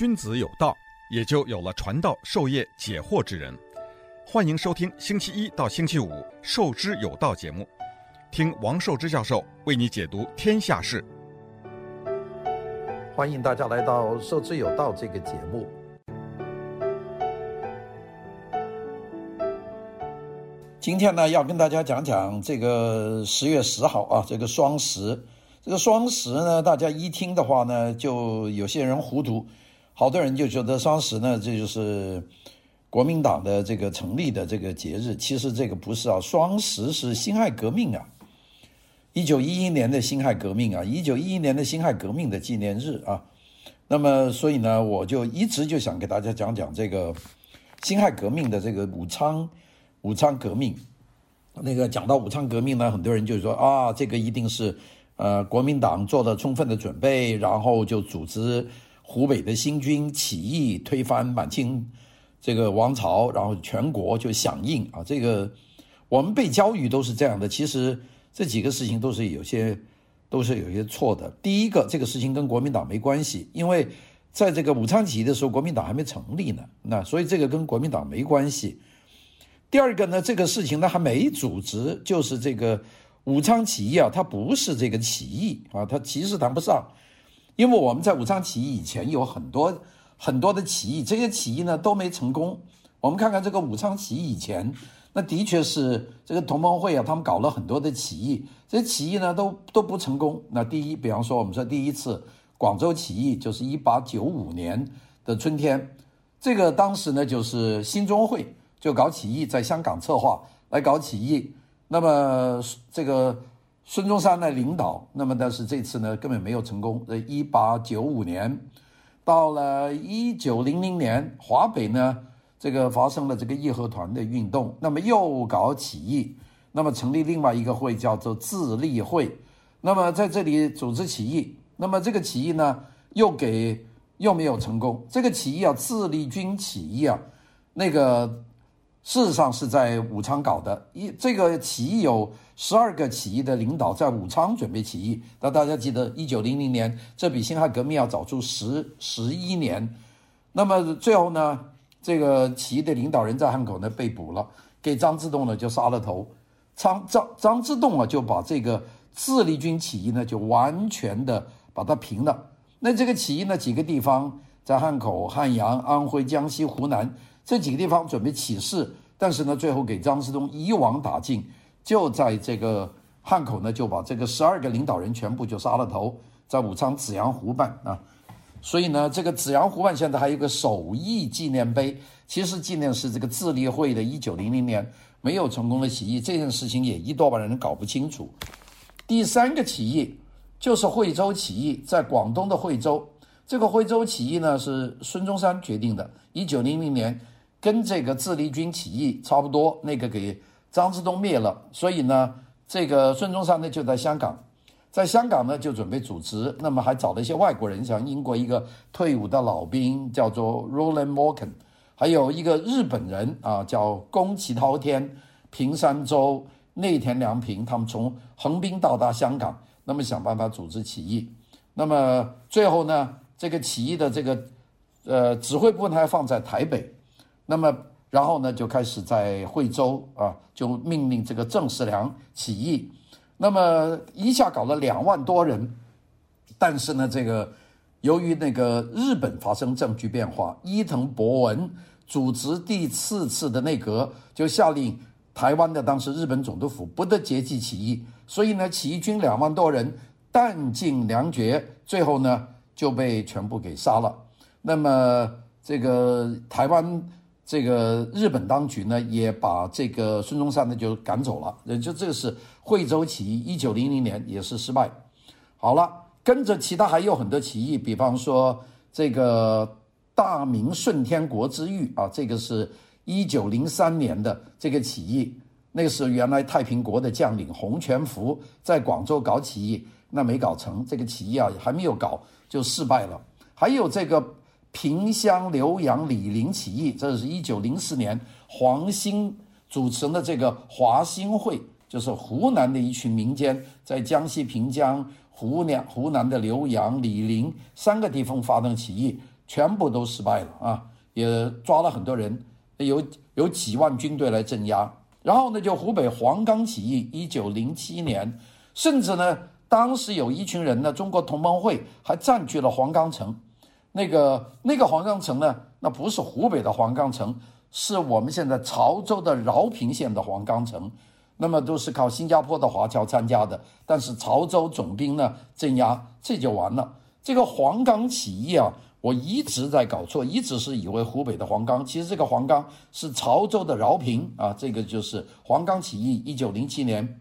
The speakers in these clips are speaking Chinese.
君子有道，也就有了传道授业解惑之人。欢迎收听星期一到星期五《授之有道》节目，听王寿之教授为你解读天下事。欢迎大家来到《授之有道》这个节目。今天呢，要跟大家讲讲这个十月十号啊，这个双十。这个双十呢，大家一听的话呢，就有些人糊涂，好多人就觉得双十呢，这就是国民党的这个成立的这个节日。其实这个不是啊，双十是辛亥革命啊，一九一一年的辛亥革命啊，一九一一年的辛亥革命的纪念日啊。那么，所以呢，我就一直就想给大家讲讲这个辛亥革命的这个武昌武昌革命。那个讲到武昌革命呢，很多人就说啊，这个一定是。呃，国民党做了充分的准备，然后就组织湖北的新军起义，推翻满清这个王朝，然后全国就响应啊。这个我们被教育都是这样的，其实这几个事情都是有些都是有些错的。第一个，这个事情跟国民党没关系，因为在这个武昌起义的时候，国民党还没成立呢，那所以这个跟国民党没关系。第二个呢，这个事情呢还没组织，就是这个。武昌起义啊，它不是这个起义啊，它其实谈不上，因为我们在武昌起义以前有很多很多的起义，这些起义呢都没成功。我们看看这个武昌起义以前，那的确是这个同盟会啊，他们搞了很多的起义，这些起义呢都都不成功。那第一，比方说我们说第一次广州起义，就是一八九五年的春天，这个当时呢就是兴中会就搞起义，在香港策划来搞起义。那么这个孙中山来领导，那么但是这次呢根本没有成功。呃，一八九五年到了一九零零年，华北呢这个发生了这个义和团的运动，那么又搞起义，那么成立另外一个会叫做自立会，那么在这里组织起义，那么这个起义呢又给又没有成功。这个起义啊，自立军起义啊，那个。事实上是在武昌搞的，一这个起义有十二个起义的领导在武昌准备起义。那大家记得，一九零零年，这比辛亥革命要早出十十一年。那么最后呢，这个起义的领导人在汉口呢被捕了，给张之洞呢就杀了头。张张张之洞啊就把这个自立军起义呢就完全的把它平了。那这个起义呢几个地方在汉口、汉阳、安徽、江西、湖南。这几个地方准备起事，但是呢，最后给张之洞一网打尽，就在这个汉口呢，就把这个十二个领导人全部就杀了头，在武昌紫阳湖畔啊。所以呢，这个紫阳湖畔现在还有个首义纪念碑，其实纪念是这个自立会的一九零零年没有成功的起义，这件事情也一多半人搞不清楚。第三个起义就是惠州起义，在广东的惠州，这个惠州起义呢是孙中山决定的，一九零零年。跟这个自立军起义差不多，那个给张之洞灭了，所以呢，这个孙中山呢就在香港，在香港呢就准备组织，那么还找了一些外国人，像英国一个退伍的老兵叫做 Roland Morgan，还有一个日本人啊叫宫崎滔天、平山州内田良平，他们从横滨到达香港，那么想办法组织起义，那么最后呢，这个起义的这个呃指挥部呢还放在台北。那么，然后呢，就开始在惠州啊，就命令这个郑世良起义。那么一下搞了两万多人，但是呢，这个由于那个日本发生政局变化，伊藤博文主持第四次的内阁，就下令台湾的当时日本总督府不得接济起义。所以呢，起义军两万多人弹尽粮绝，最后呢就被全部给杀了。那么这个台湾。这个日本当局呢，也把这个孙中山呢就赶走了。也就这个是惠州起义，一九零零年也是失败。好了，跟着其他还有很多起义，比方说这个大明顺天国之狱啊，这个是一九零三年的这个起义。那个时候原来太平国的将领洪全福在广州搞起义，那没搞成，这个起义啊还没有搞就失败了。还有这个。萍乡浏阳李陵起义，这是一九零四年黄兴主持的这个华兴会，就是湖南的一群民间在江西萍乡、湖南湖南的浏阳、醴陵三个地方发动起义，全部都失败了啊，也抓了很多人，有有几万军队来镇压。然后呢，就湖北黄冈起义，一九零七年，甚至呢，当时有一群人呢，中国同盟会还占据了黄冈城。那个那个黄冈城呢，那不是湖北的黄冈城，是我们现在潮州的饶平县的黄冈城。那么都是靠新加坡的华侨参加的，但是潮州总兵呢镇压，这就完了。这个黄冈起义啊，我一直在搞错，一直是以为湖北的黄冈，其实这个黄冈是潮州的饶平啊。这个就是黄冈起义，一九零七年，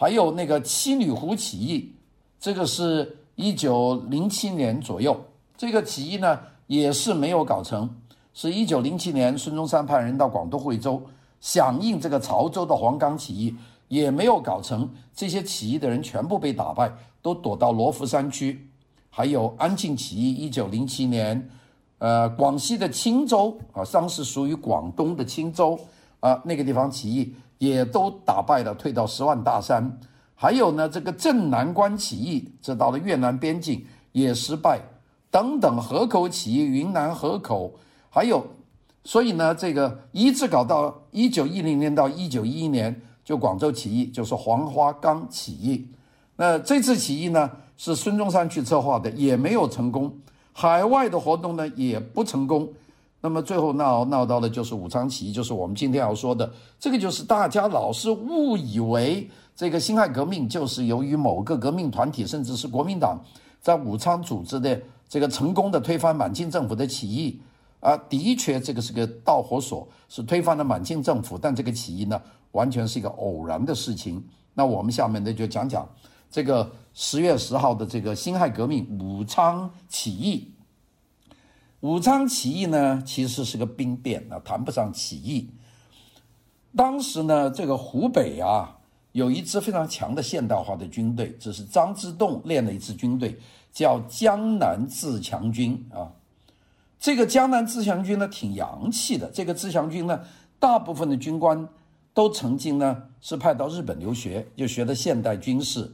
还有那个七女湖起义，这个是一九零七年左右。这个起义呢也是没有搞成，是一九零七年孙中山派人到广东惠州。响应这个潮州的黄冈起义也没有搞成，这些起义的人全部被打败，都躲到罗浮山区。还有安庆起义，一九零七年，呃，广西的钦州啊，当时属于广东的钦州啊，那个地方起义也都打败了，退到十万大山。还有呢，这个镇南关起义，这到了越南边境也失败，等等，河口起义，云南河口，还有。所以呢，这个一直搞到一九一零年到一九一一年，就广州起义，就是黄花岗起义。那这次起义呢，是孙中山去策划的，也没有成功。海外的活动呢，也不成功。那么最后闹闹到的就是武昌起义，就是我们今天要说的这个，就是大家老是误以为这个辛亥革命就是由于某个革命团体，甚至是国民党在武昌组织的这个成功的推翻满清政府的起义。啊，的确，这个是个导火索，是推翻了满清政府。但这个起义呢，完全是一个偶然的事情。那我们下面呢，就讲讲这个十月十号的这个辛亥革命武昌起义。武昌起义呢，其实是个兵变啊，谈不上起义。当时呢，这个湖北啊，有一支非常强的现代化的军队，这是张之洞练的一支军队，叫江南自强军啊。这个江南自强军呢，挺洋气的。这个自强军呢，大部分的军官都曾经呢是派到日本留学，就学的现代军事。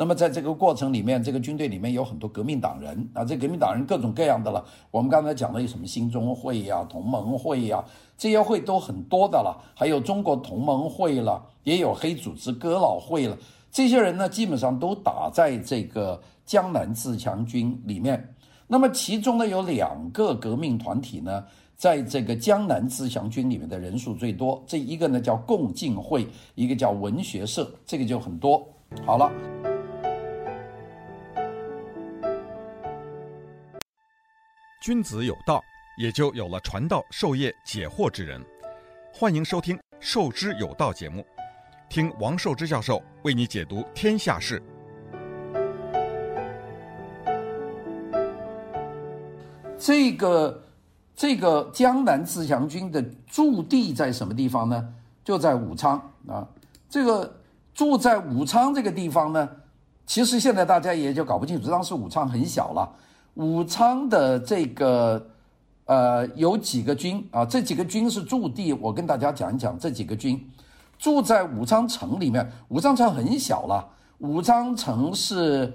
那么在这个过程里面，这个军队里面有很多革命党人啊，这革命党人各种各样的了。我们刚才讲的有什么兴中会呀、同盟会呀，这些会都很多的了。还有中国同盟会了，也有黑组织哥老会了。这些人呢，基本上都打在这个江南自强军里面。那么其中呢，有两个革命团体呢，在这个江南自强军里面的人数最多。这一个呢叫共进会，一个叫文学社，这个就很多。好了，君子有道，也就有了传道授业解惑之人。欢迎收听《授之有道》节目，听王寿之教授为你解读天下事。这个这个江南自强军的驻地在什么地方呢？就在武昌啊。这个住在武昌这个地方呢，其实现在大家也就搞不清楚。当时武昌很小了，武昌的这个呃有几个军啊？这几个军是驻地，我跟大家讲一讲这几个军住在武昌城里面。武昌城很小了，武昌城是。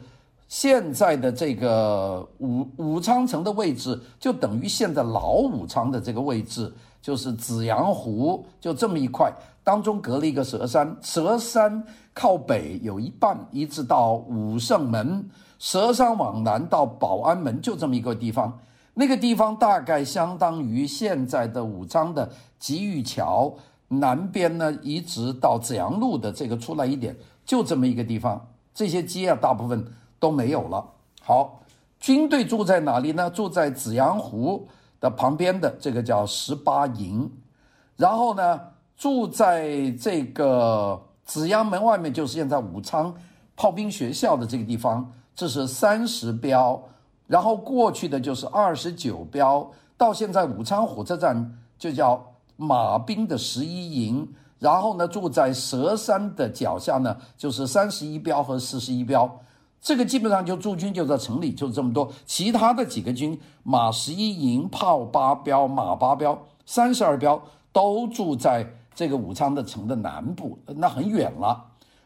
现在的这个武武昌城的位置，就等于现在老武昌的这个位置，就是紫阳湖，就这么一块，当中隔了一个佘山。佘山靠北有一半，一直到武胜门；佘山往南到保安门，就这么一个地方。那个地方大概相当于现在的武昌的吉玉桥南边呢，一直到紫阳路的这个出来一点，就这么一个地方。这些街啊，大部分。都没有了。好，军队住在哪里呢？住在紫阳湖的旁边的这个叫十八营，然后呢，住在这个紫阳门外面，就是现在武昌炮兵学校的这个地方，这是三十标，然后过去的就是二十九标，到现在武昌火车站就叫马兵的十一营，然后呢，住在佘山的脚下呢，就是三十一标和四十一标。这个基本上就驻军就在城里，就这么多。其他的几个军，马十一营、炮八标、马八标、三十二标，都住在这个武昌的城的南部，那很远了。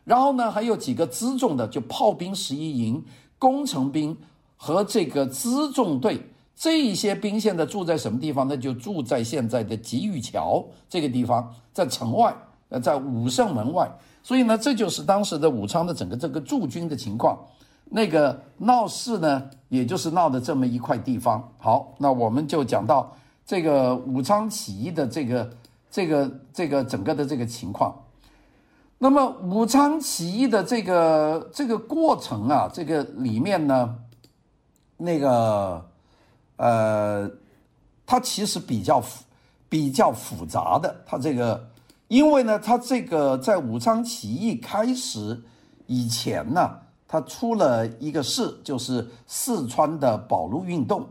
然后呢，还有几个辎重的，就炮兵十一营、工程兵和这个辎重队，这一些兵现在住在什么地方呢？就住在现在的吉玉桥这个地方，在城外，呃，在武胜门外。所以呢，这就是当时的武昌的整个这个驻军的情况。那个闹事呢，也就是闹的这么一块地方。好，那我们就讲到这个武昌起义的这个这个这个整个的这个情况。那么武昌起义的这个这个过程啊，这个里面呢，那个呃，它其实比较比较复杂的，它这个。因为呢，他这个在武昌起义开始以前呢，他出了一个事，就是四川的保路运动。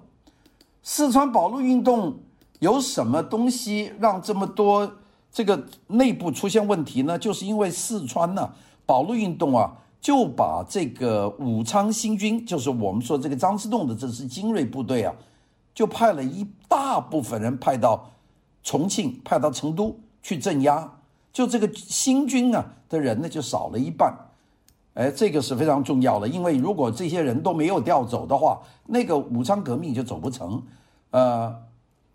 四川保路运动有什么东西让这么多这个内部出现问题呢？就是因为四川呢，保路运动啊，就把这个武昌新军，就是我们说这个张之洞的这支精锐部队啊，就派了一大部分人派到重庆，派到成都。去镇压，就这个新军啊的人呢，就少了一半，哎，这个是非常重要的，因为如果这些人都没有调走的话，那个武昌革命就走不成，呃，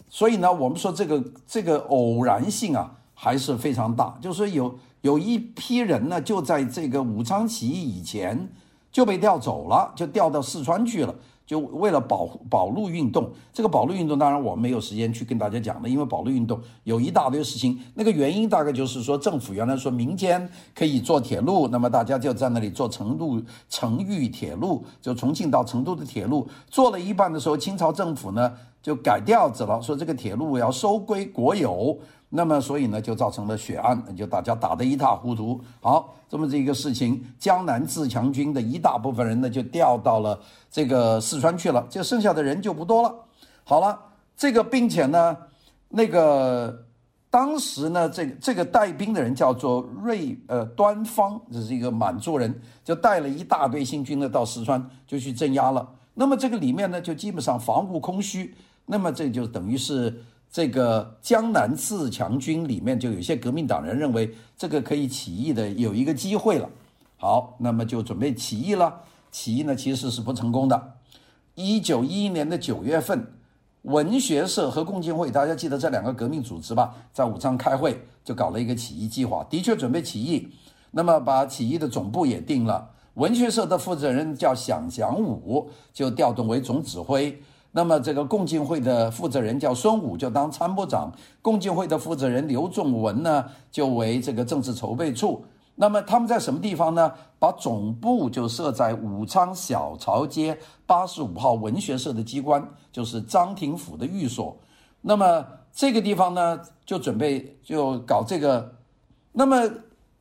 所以呢，我们说这个这个偶然性啊还是非常大，就是有有一批人呢，就在这个武昌起义以前就被调走了，就调到四川去了。就为了保保路运动，这个保路运动当然我没有时间去跟大家讲了，因为保路运动有一大堆事情。那个原因大概就是说，政府原来说民间可以做铁路，那么大家就在那里做成都成渝铁路，就重庆到成都的铁路。做了一半的时候，清朝政府呢就改调子了，说这个铁路要收归国有。那么，所以呢，就造成了血案，就大家打得一塌糊涂。好，这么这个事情，江南自强军的一大部分人呢，就调到了这个四川去了，就剩下的人就不多了。好了，这个并且呢，那个当时呢，这个这个带兵的人叫做瑞呃端方，这是一个满族人，就带了一大堆新军呢到四川就去镇压了。那么这个里面呢，就基本上防务空虚，那么这就等于是。这个江南自强军里面就有些革命党人认为这个可以起义的有一个机会了，好，那么就准备起义了。起义呢其实是不成功的。一九一一年的九月份，文学社和共进会，大家记得这两个革命组织吧，在武昌开会就搞了一个起义计划，的确准备起义，那么把起义的总部也定了。文学社的负责人叫蒋祥武，就调动为总指挥。那么这个共进会的负责人叫孙武，就当参谋长；共进会的负责人刘仲文呢，就为这个政治筹备处。那么他们在什么地方呢？把总部就设在武昌小曹街八十五号文学社的机关，就是张廷甫的寓所。那么这个地方呢，就准备就搞这个。那么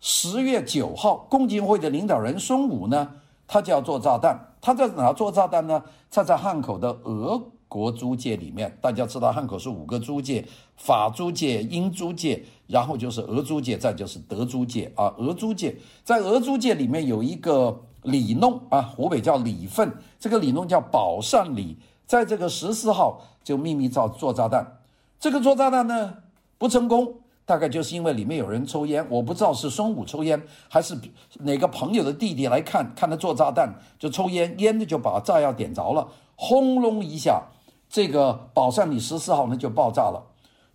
十月九号，共进会的领导人孙武呢，他就要做炸弹。他在哪做炸弹呢？他在汉口的俄国租界里面。大家知道汉口是五个租界：法租界、英租界，然后就是俄租界，再就是德租界啊。俄租界在俄租界里面有一个里弄啊，湖北叫里分，这个里弄叫宝善里，在这个十四号就秘密造做炸弹。这个做炸弹呢不成功。大概就是因为里面有人抽烟，我不知道是孙武抽烟，还是哪个朋友的弟弟来看，看他做炸弹就抽烟，烟的就把炸药点着了，轰隆一下，这个宝善里十四号呢就爆炸了。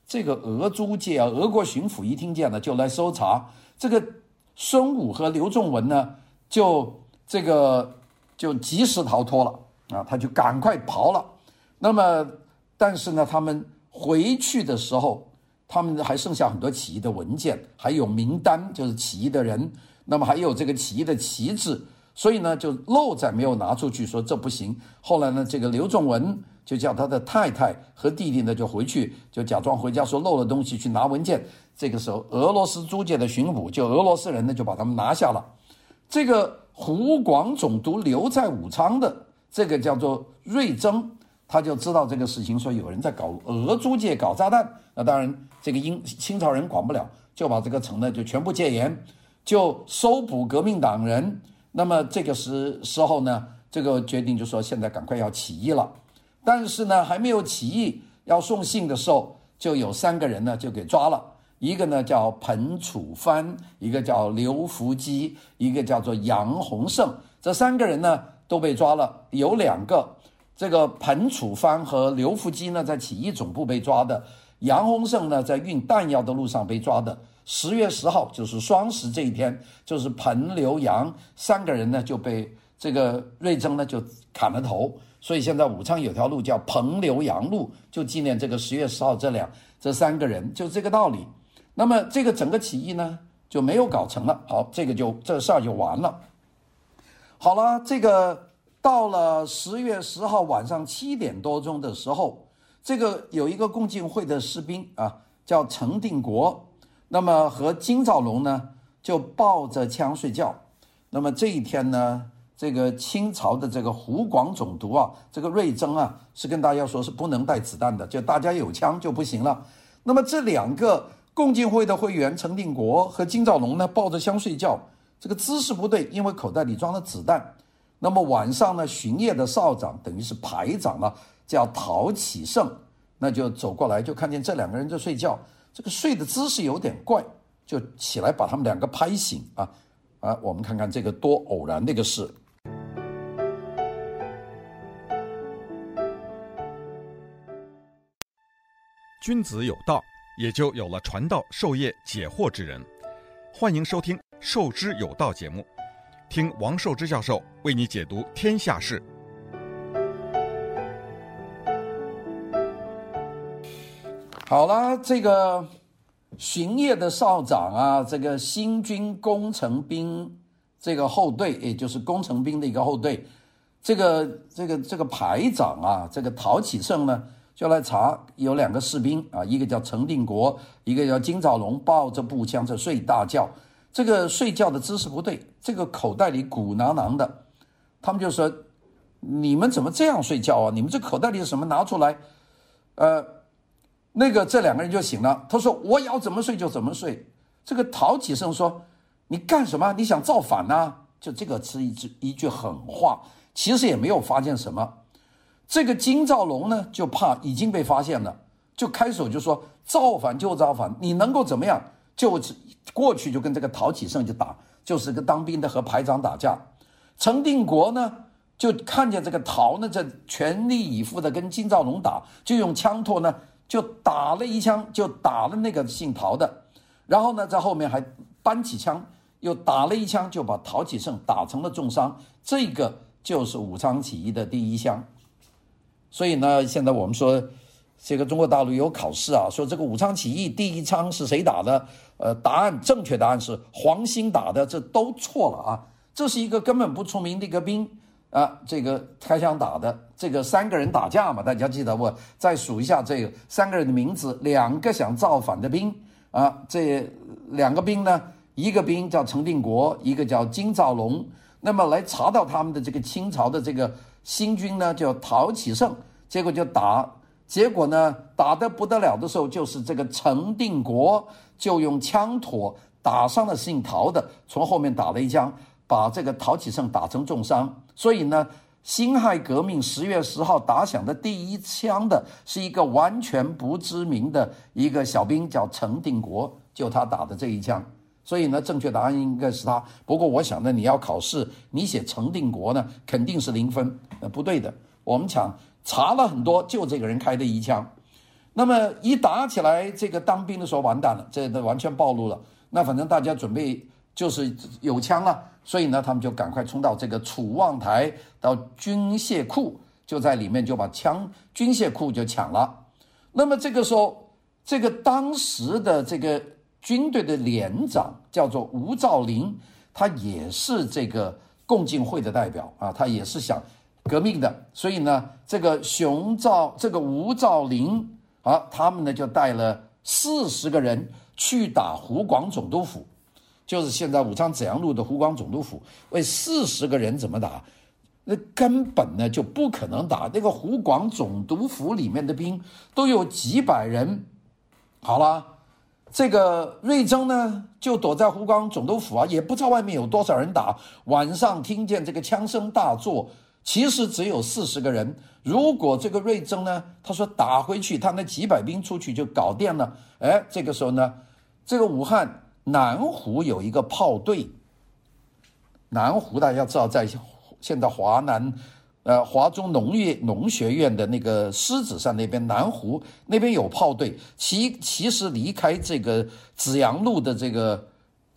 这个俄租界啊，俄国巡抚一听见了就来搜查，这个孙武和刘仲文呢就这个就及时逃脱了啊，他就赶快跑了。那么但是呢，他们回去的时候。他们还剩下很多起义的文件，还有名单，就是起义的人，那么还有这个起义的旗帜，所以呢就漏在没有拿出去，说这不行。后来呢，这个刘仲文就叫他的太太和弟弟呢就回去，就假装回家说漏了东西去拿文件。这个时候，俄罗斯租界的巡捕就俄罗斯人呢就把他们拿下了。这个湖广总督留在武昌的这个叫做瑞征，他就知道这个事情，说有人在搞俄租界搞炸弹，那当然。这个英清朝人管不了，就把这个城呢就全部戒严，就搜捕革命党人。那么这个时时候呢，这个决定就说现在赶快要起义了。但是呢，还没有起义，要送信的时候，就有三个人呢就给抓了。一个呢叫彭楚藩，一个叫刘福基，一个叫做杨洪胜。这三个人呢都被抓了，有两个。这个彭楚藩和刘福基呢，在起义总部被抓的；杨洪胜呢，在运弹药的路上被抓的。十月十号就是双十这一天，就是彭、刘、杨三个人呢就被这个瑞征呢就砍了头。所以现在武昌有条路叫彭刘杨路，就纪念这个十月十号这两这三个人，就这个道理。那么这个整个起义呢就没有搞成了。好，这个就这事儿就完了。好了，这个到了十月十号晚上七点多钟的时候，这个有一个共进会的士兵啊，叫程定国，那么和金兆龙呢就抱着枪睡觉。那么这一天呢。这个清朝的这个湖广总督啊，这个瑞征啊，是跟大家说是不能带子弹的，就大家有枪就不行了。那么这两个共进会的会员程定国和金兆龙呢，抱着枪睡觉，这个姿势不对，因为口袋里装了子弹。那么晚上呢，巡夜的哨长等于是排长了，叫陶启胜，那就走过来，就看见这两个人在睡觉，这个睡的姿势有点怪，就起来把他们两个拍醒啊啊！我们看看这个多偶然的一个事。君子有道，也就有了传道授业解惑之人。欢迎收听《授之有道》节目，听王寿之教授为你解读天下事。好了，这个巡夜的哨长啊，这个新军工程兵这个后队，也就是工程兵的一个后队，这个这个这个排长啊，这个陶启胜呢。就来查，有两个士兵啊，一个叫程定国，一个叫金兆龙，抱着步枪在睡大觉。这个睡觉的姿势不对，这个口袋里鼓囊囊的。他们就说：“你们怎么这样睡觉啊？你们这口袋里是什么？拿出来。”呃，那个这两个人就醒了。他说：“我要怎么睡就怎么睡。”这个陶启圣说：“你干什么？你想造反呢？”就这个是一句一句狠话，其实也没有发现什么。这个金兆龙呢，就怕已经被发现了，就开手就说造反就造反，你能够怎么样？就是过去就跟这个陶启胜就打，就是个当兵的和排长打架。程定国呢，就看见这个陶呢，在全力以赴的跟金兆龙打，就用枪托呢，就打了一枪，就打了那个姓陶的，然后呢，在后面还搬起枪又打了一枪，就把陶启胜打成了重伤。这个就是武昌起义的第一枪。所以呢，现在我们说，这个中国大陆有考试啊，说这个武昌起义第一枪是谁打的？呃，答案正确答案是黄兴打的，这都错了啊！这是一个根本不出名的一个兵啊，这个开枪打的。这个三个人打架嘛，大家记得不？再数一下这个三个人的名字，两个想造反的兵啊，这两个兵呢，一个兵叫程定国，一个叫金兆龙。那么来查到他们的这个清朝的这个。新军呢叫陶启圣，结果就打，结果呢打得不得了的时候，就是这个程定国就用枪托打伤了姓陶的，从后面打了一枪，把这个陶启胜打成重伤。所以呢，辛亥革命十月十号打响的第一枪的是一个完全不知名的一个小兵，叫程定国，就他打的这一枪。所以呢，正确答案应该是他。不过我想呢，你要考试，你写程定国呢，肯定是零分。呃，不对的。我们讲查了很多，就这个人开的一枪。那么一打起来，这个当兵的时候完蛋了，这都完全暴露了。那反正大家准备就是有枪了，所以呢，他们就赶快冲到这个楚望台，到军械库，就在里面就把枪军械库就抢了。那么这个时候，这个当时的这个。军队的连长叫做吴兆麟，他也是这个共进会的代表啊，他也是想革命的，所以呢，这个熊兆这个吴兆麟啊，他们呢就带了四十个人去打湖广总督府，就是现在武昌紫阳路的湖广总督府。为四十个人怎么打？那根本呢就不可能打。那个湖广总督府里面的兵都有几百人，好了。这个瑞征呢，就躲在湖广总督府啊，也不知道外面有多少人打。晚上听见这个枪声大作，其实只有四十个人。如果这个瑞贞呢，他说打回去，他那几百兵出去就搞定了。哎，这个时候呢，这个武汉南湖有一个炮队。南湖大家知道，在现在华南，呃，华中农业农学院的那个狮子山那边南湖那边有炮队，其其实离开这个紫阳路的这个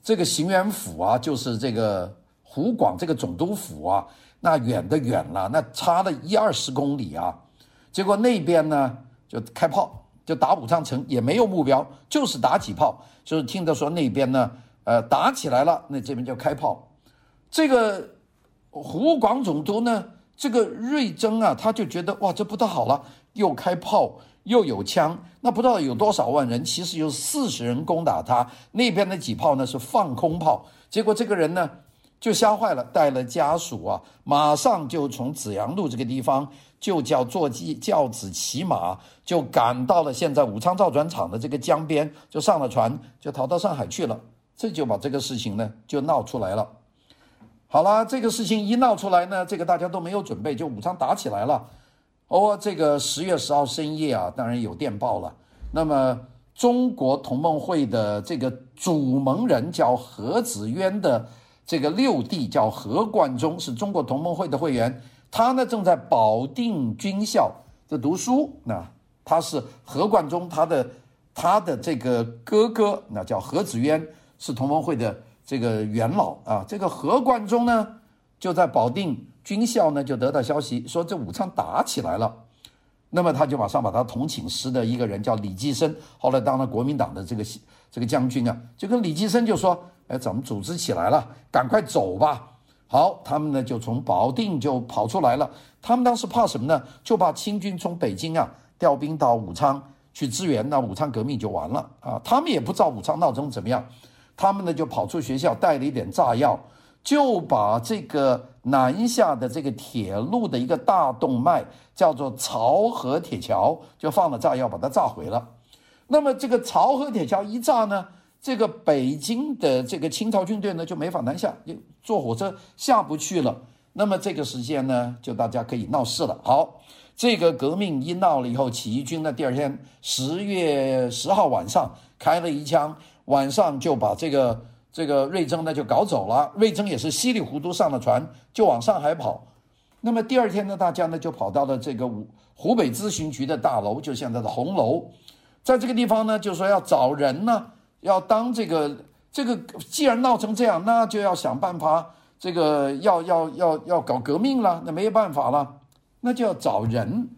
这个行辕府啊，就是这个湖广这个总督府啊，那远的远了，那差了一二十公里啊。结果那边呢就开炮，就打武昌城，也没有目标，就是打几炮，就是听他说那边呢，呃，打起来了，那这边就开炮。这个湖广总督呢？这个瑞征啊，他就觉得哇，这不得好了，又开炮又有枪，那不知道有多少万人，其实有四十人攻打他。那边的几炮呢是放空炮，结果这个人呢就吓坏了，带了家属啊，马上就从紫阳路这个地方就叫坐骑轿子骑马，就赶到了现在武昌造船厂的这个江边，就上了船，就逃到上海去了。这就把这个事情呢就闹出来了。好了，这个事情一闹出来呢，这个大家都没有准备，就武昌打起来了。哦，这个十月十号深夜啊，当然有电报了。那么中国同盟会的这个主盟人叫何子渊的这个六弟叫何贯中，是中国同盟会的会员。他呢正在保定军校在读书。那他是何贯中，他的他的这个哥哥，那叫何子渊，是同盟会的。这个元老啊，这个何贯中呢，就在保定军校呢，就得到消息说这武昌打起来了，那么他就马上把他同寝室的一个人叫李济深，后来当了国民党的这个这个将军啊，就跟李济深就说，哎，咱们组织起来了，赶快走吧。好，他们呢就从保定就跑出来了，他们当时怕什么呢？就怕清军从北京啊调兵到武昌去支援，那武昌革命就完了啊。他们也不知道武昌闹钟怎么样。他们呢就跑出学校，带了一点炸药，就把这个南下的这个铁路的一个大动脉，叫做漕河铁桥，就放了炸药，把它炸毁了。那么这个漕河铁桥一炸呢，这个北京的这个清朝军队呢就没法南下，就坐火车下不去了。那么这个时间呢，就大家可以闹事了。好，这个革命一闹了以后，起义军呢第二天十月十号晚上开了一枪。晚上就把这个这个瑞征呢就搞走了，瑞征也是稀里糊涂上了船就往上海跑。那么第二天呢，大家呢就跑到了这个湖北咨询局的大楼，就现在的红楼，在这个地方呢就说要找人呢，要当这个这个，既然闹成这样，那就要想办法，这个要要要要搞革命了，那没办法了，那就要找人，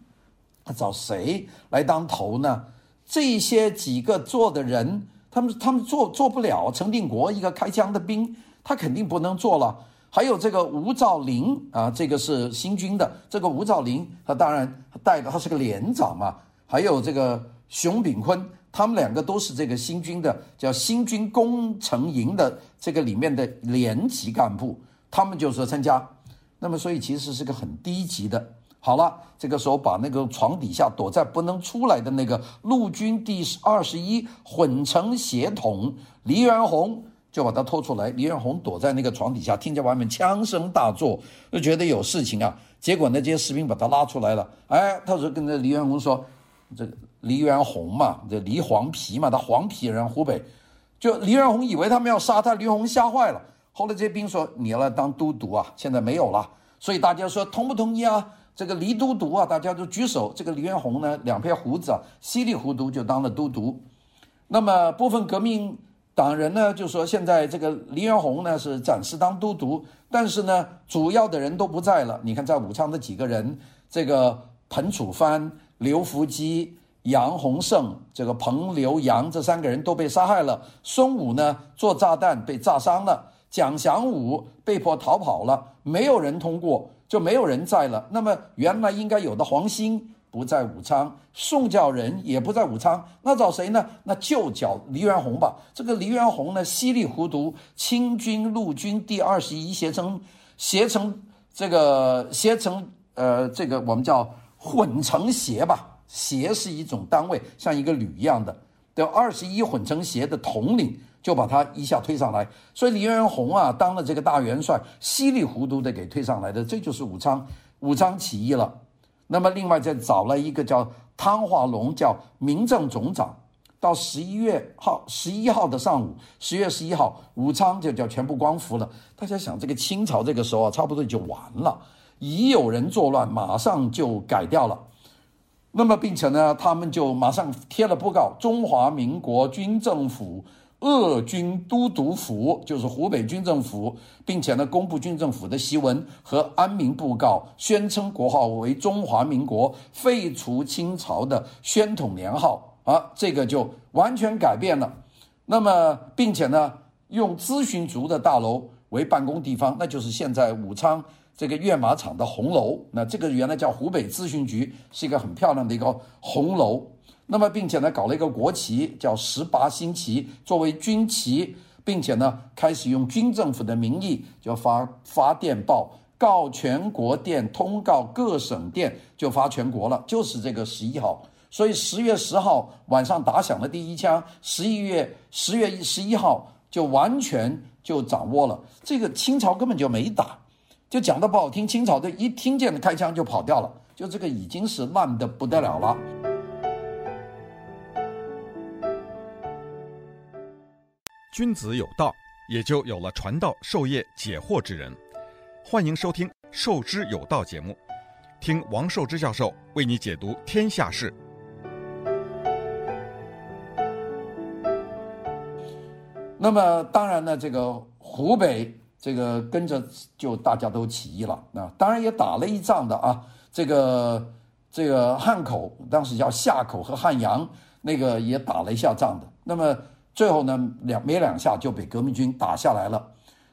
找谁来当头呢？这些几个做的人。他们他们做做不了，陈定国一个开枪的兵，他肯定不能做了。还有这个吴兆麟啊，这个是新军的，这个吴兆麟他当然带的他是个连长嘛。还有这个熊炳坤，他们两个都是这个新军的，叫新军工程营的这个里面的连级干部，他们就说参加。那么所以其实是个很低级的。好了，这个时候把那个床底下躲在不能出来的那个陆军第二十一混成协统黎元洪就把他拖出来。黎元洪躲在那个床底下，听见外面枪声大作，就觉得有事情啊。结果呢，这些士兵把他拉出来了。哎，他说跟这黎元洪说，这个黎元洪嘛，这黎黄皮嘛，他黄皮人，湖北。就黎元洪以为他们要杀他，黎元洪吓坏了。后来这些兵说，你要来当都督啊，现在没有了。所以大家说同不同意啊？这个黎都督啊，大家都举手。这个黎元洪呢，两撇胡子啊，稀里糊涂就当了都督。那么部分革命党人呢，就说现在这个黎元洪呢是暂时当都督，但是呢，主要的人都不在了。你看，在武昌的几个人，这个彭楚藩、刘福基、杨洪胜，这个彭、刘、杨这三个人都被杀害了。孙武呢，做炸弹被炸伤了。蒋祥武被迫逃跑了，没有人通过。就没有人在了。那么原来应该有的黄兴不在武昌，宋教仁也不在武昌，那找谁呢？那就找黎元洪吧。这个黎元洪呢，稀里糊涂，清军陆军第二十一协成协成这个协成呃，这个我们叫混成协吧，协是一种单位，像一个旅一样的，的二十一混成协的统领。就把他一下推上来，所以黎元洪啊当了这个大元帅，稀里糊涂的给推上来的，这就是武昌武昌起义了。那么另外再找了一个叫汤化龙，叫民政总长。到十一月号十一号的上午，十月十一号，武昌就叫全部光复了。大家想，这个清朝这个时候啊，差不多就完了。已有人作乱，马上就改掉了。那么，并且呢，他们就马上贴了布告：中华民国军政府鄂军都督府，就是湖北军政府，并且呢，公布军政府的檄文和安民布告，宣称国号为中华民国，废除清朝的宣统年号啊，这个就完全改变了。那么，并且呢，用咨询局的大楼为办公地方，那就是现在武昌。这个跃马场的红楼，那这个原来叫湖北咨询局，是一个很漂亮的一个红楼。那么，并且呢，搞了一个国旗，叫十八星旗，作为军旗，并且呢，开始用军政府的名义，就发发电报，告全国电，通告各省电，就发全国了。就是这个十一号，所以十月十号晚上打响了第一枪，十一月十月十一号就完全就掌握了。这个清朝根本就没打。就讲的不好听，清朝的一听见开枪就跑掉了，就这个已经是烂的不得了了。君子有道，也就有了传道授业解惑之人。欢迎收听《授之有道》节目，听王寿之教授为你解读天下事。那么，当然呢，这个湖北。这个跟着就大家都起义了啊，当然也打了一仗的啊。这个这个汉口当时叫夏口和汉阳，那个也打了一下仗的。那么最后呢，两没两下就被革命军打下来了。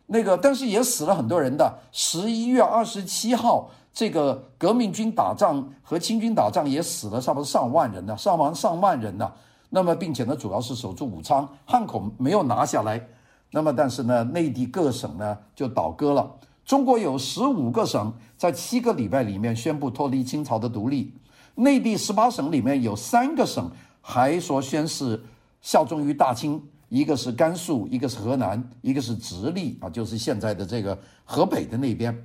那个但是也死了很多人的。十一月二十七号，这个革命军打仗和清军打仗也死了差不多上万人呢，伤亡上万人呢。那么并且呢，主要是守住武昌，汉口没有拿下来。那么，但是呢，内地各省呢就倒戈了。中国有十五个省在七个礼拜里面宣布脱离清朝的独立，内地十八省里面有三个省还说宣誓效忠于大清，一个是甘肃，一个是河南，一个是直隶啊，就是现在的这个河北的那边。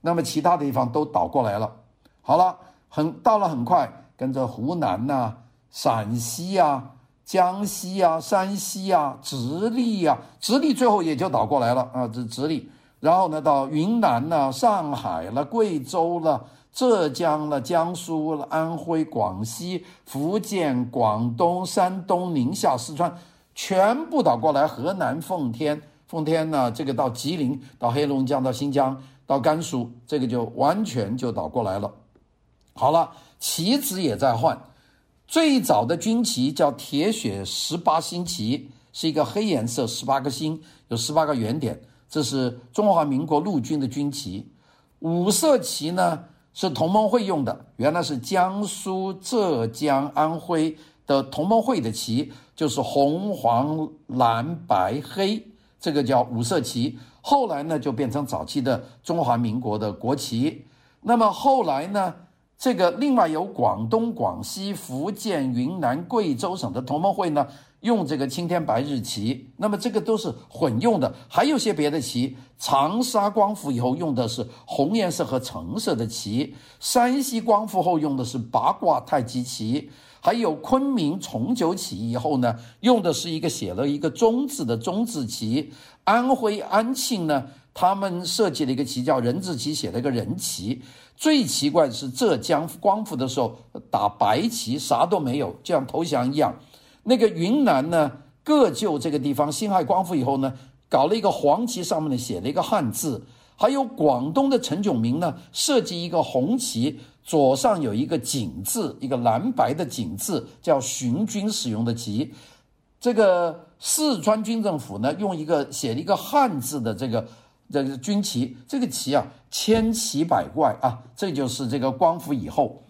那么其他的地方都倒过来了。好了，很到了很快，跟着湖南呐、陕西呀、江西呀、山西呀、直隶呀、直隶最后也就倒过来了啊，这直隶。然后呢，到云南了、上海了、贵州了、浙江了、江苏了、安徽、广西、福建、广东、山东、宁夏、四川，全部倒过来。河南奉天，奉天呢，这个到吉林、到黑龙江、到新疆、到甘肃，这个就完全就倒过来了。好了，棋子也在换。最早的军旗叫铁血十八星旗，是一个黑颜色，十八个星，有十八个圆点，这是中华民国陆军的军旗。五色旗呢是同盟会用的，原来是江苏、浙江、安徽的同盟会的旗，就是红、黄、蓝、白、黑，这个叫五色旗。后来呢就变成早期的中华民国的国旗。那么后来呢？这个另外有广东、广西、福建、云南、贵州省的同盟会呢，用这个青天白日旗，那么这个都是混用的。还有些别的旗，长沙光复以后用的是红颜色和橙色的旗，山西光复后用的是八卦太极旗，还有昆明重九起义以后呢，用的是一个写了一个中字的中字旗。安徽安庆呢，他们设计了一个旗叫人字旗，写了一个人旗。最奇怪的是，浙江光复的时候打白旗，啥都没有，就像投降一样。那个云南呢，各就这个地方，辛亥光复以后呢，搞了一个黄旗，上面呢写了一个汉字。还有广东的陈炯明呢，设计一个红旗，左上有一个锦字，一个蓝白的锦字，叫巡军使用的旗。这个四川军政府呢，用一个写了一个汉字的这个。这个军旗，这个旗啊，千奇百怪啊，这就是这个光复以后。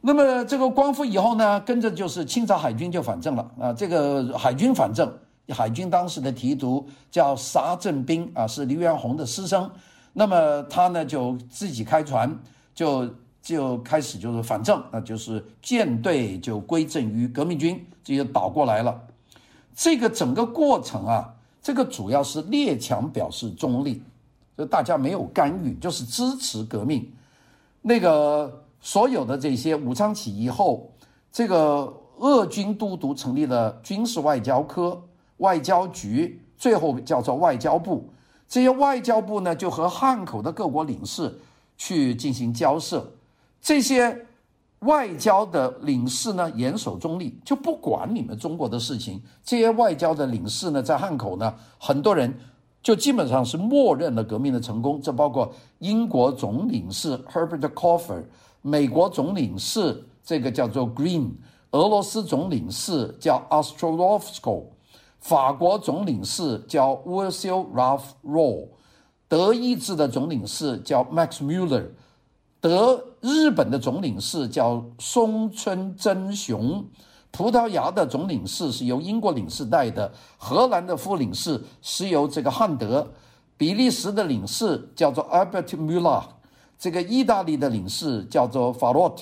那么这个光复以后呢，跟着就是清朝海军就反正了啊。这个海军反正，海军当时的提督叫沙振兵啊，是黎元洪的师生。那么他呢就自己开船，就就开始就是反正，那就是舰队就归正于革命军，这就倒过来了。这个整个过程啊。这个主要是列强表示中立，就大家没有干预，就是支持革命。那个所有的这些武昌起义后，这个鄂军都督成立了军事外交科、外交局，最后叫做外交部。这些外交部呢，就和汉口的各国领事去进行交涉。这些外交的领事呢，严守中立，就不管你们中国的事情。这些外交的领事呢，在汉口呢，很多人就基本上是默认了革命的成功。这包括英国总领事 Herbert Coffer，美国总领事这个叫做 Green，俄罗斯总领事叫 Astrolovsko，法国总领事叫 Wasyl Ralph Roll，德意志的总领事叫 Max Mueller。德日本的总领事叫松村真雄，葡萄牙的总领事是由英国领事带的，荷兰的副领事是由这个汉德，比利时的领事叫做 Albert Müller，这个意大利的领事叫做 Farot，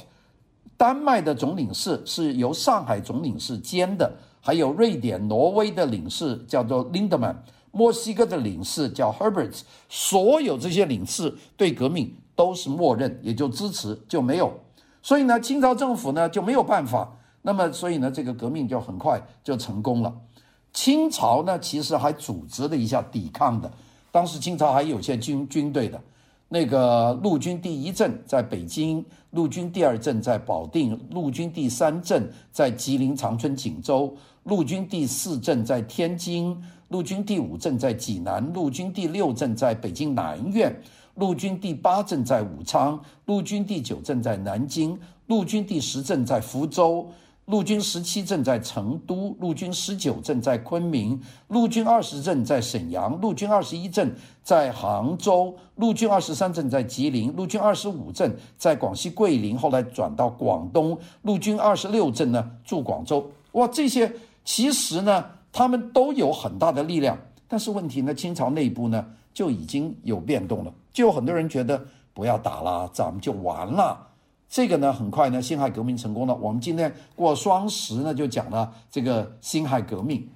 丹麦的总领事是由上海总领事兼的，还有瑞典、挪威的领事叫做 Lindemann，墨西哥的领事叫 Herbert，所有这些领事对革命。都是默认，也就支持，就没有，所以呢，清朝政府呢就没有办法，那么所以呢，这个革命就很快就成功了。清朝呢其实还组织了一下抵抗的，当时清朝还有些军军队的，那个陆军第一镇在北京，陆军第二镇在保定，陆军第三镇在吉林长春锦州，陆军第四镇在天津，陆军第五镇在济南，陆军第六镇在北京南苑。陆军第八镇在武昌，陆军第九镇在南京，陆军第十镇在福州，陆军十七镇在成都，陆军十九镇在昆明，陆军二十镇在沈阳，陆军二十一镇在杭州，陆军二十三镇在吉林，陆军二十五镇在广西桂林，后来转到广东，陆军二十六镇呢驻广州。哇，这些其实呢，他们都有很大的力量，但是问题呢，清朝内部呢就已经有变动了。就有很多人觉得不要打了，咱们就完了。这个呢，很快呢，辛亥革命成功了。我们今天过双十呢，就讲了这个辛亥革命。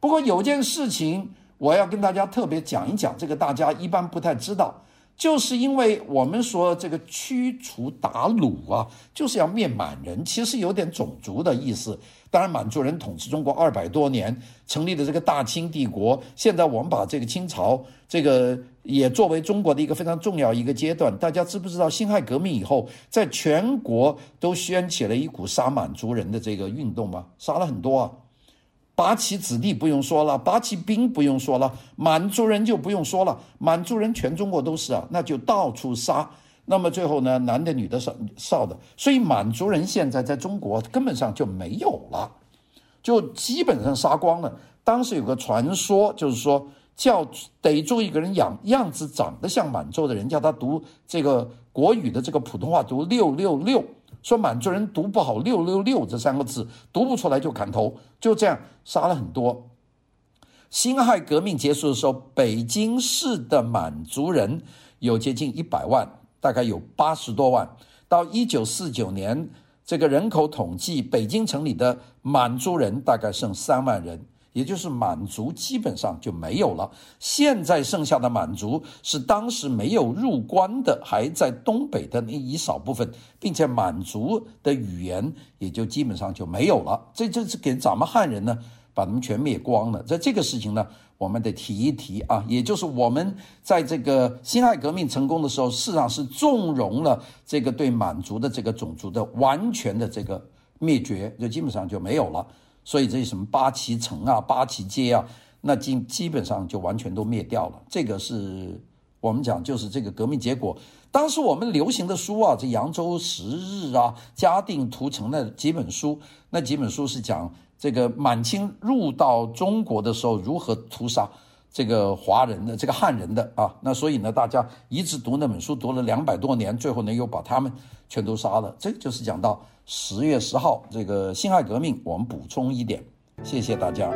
不过有件事情我要跟大家特别讲一讲，这个大家一般不太知道。就是因为我们说这个驱除鞑虏啊，就是要灭满人，其实有点种族的意思。当然，满族人统治中国二百多年，成立了这个大清帝国。现在我们把这个清朝这个也作为中国的一个非常重要一个阶段。大家知不知道辛亥革命以后，在全国都掀起了一股杀满族人的这个运动吗？杀了很多啊。八旗子弟不用说了，八旗兵不用说了，满族人就不用说了，满族人全中国都是啊，那就到处杀。那么最后呢，男的、女的、少少的，所以满族人现在在中国根本上就没有了，就基本上杀光了。当时有个传说，就是说叫逮住一个人样样子长得像满洲的人，叫他读这个国语的这个普通话读六六六。说满族人读不好“六六六”这三个字，读不出来就砍头，就这样杀了很多。辛亥革命结束的时候，北京市的满族人有接近一百万，大概有八十多万。到一九四九年，这个人口统计，北京城里的满族人大概剩三万人。也就是满族基本上就没有了。现在剩下的满族是当时没有入关的，还在东北的那一少部分，并且满族的语言也就基本上就没有了。这就是给咱们汉人呢，把他们全灭光了。在这个事情呢，我们得提一提啊。也就是我们在这个辛亥革命成功的时候，事实上是纵容了这个对满族的这个种族的完全的这个灭绝，就基本上就没有了。所以这些什么八旗城啊、八旗街啊，那基基本上就完全都灭掉了。这个是我们讲，就是这个革命结果。当时我们流行的书啊，这《扬州十日》啊，《嘉定屠城》那几本书，那几本书是讲这个满清入到中国的时候如何屠杀这个华人的、这个汉人的啊。那所以呢，大家一直读那本书，读了两百多年，最后呢又把他们全都杀了。这就是讲到。十月十号，这个辛亥革命，我们补充一点，谢谢大家。